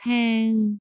hang.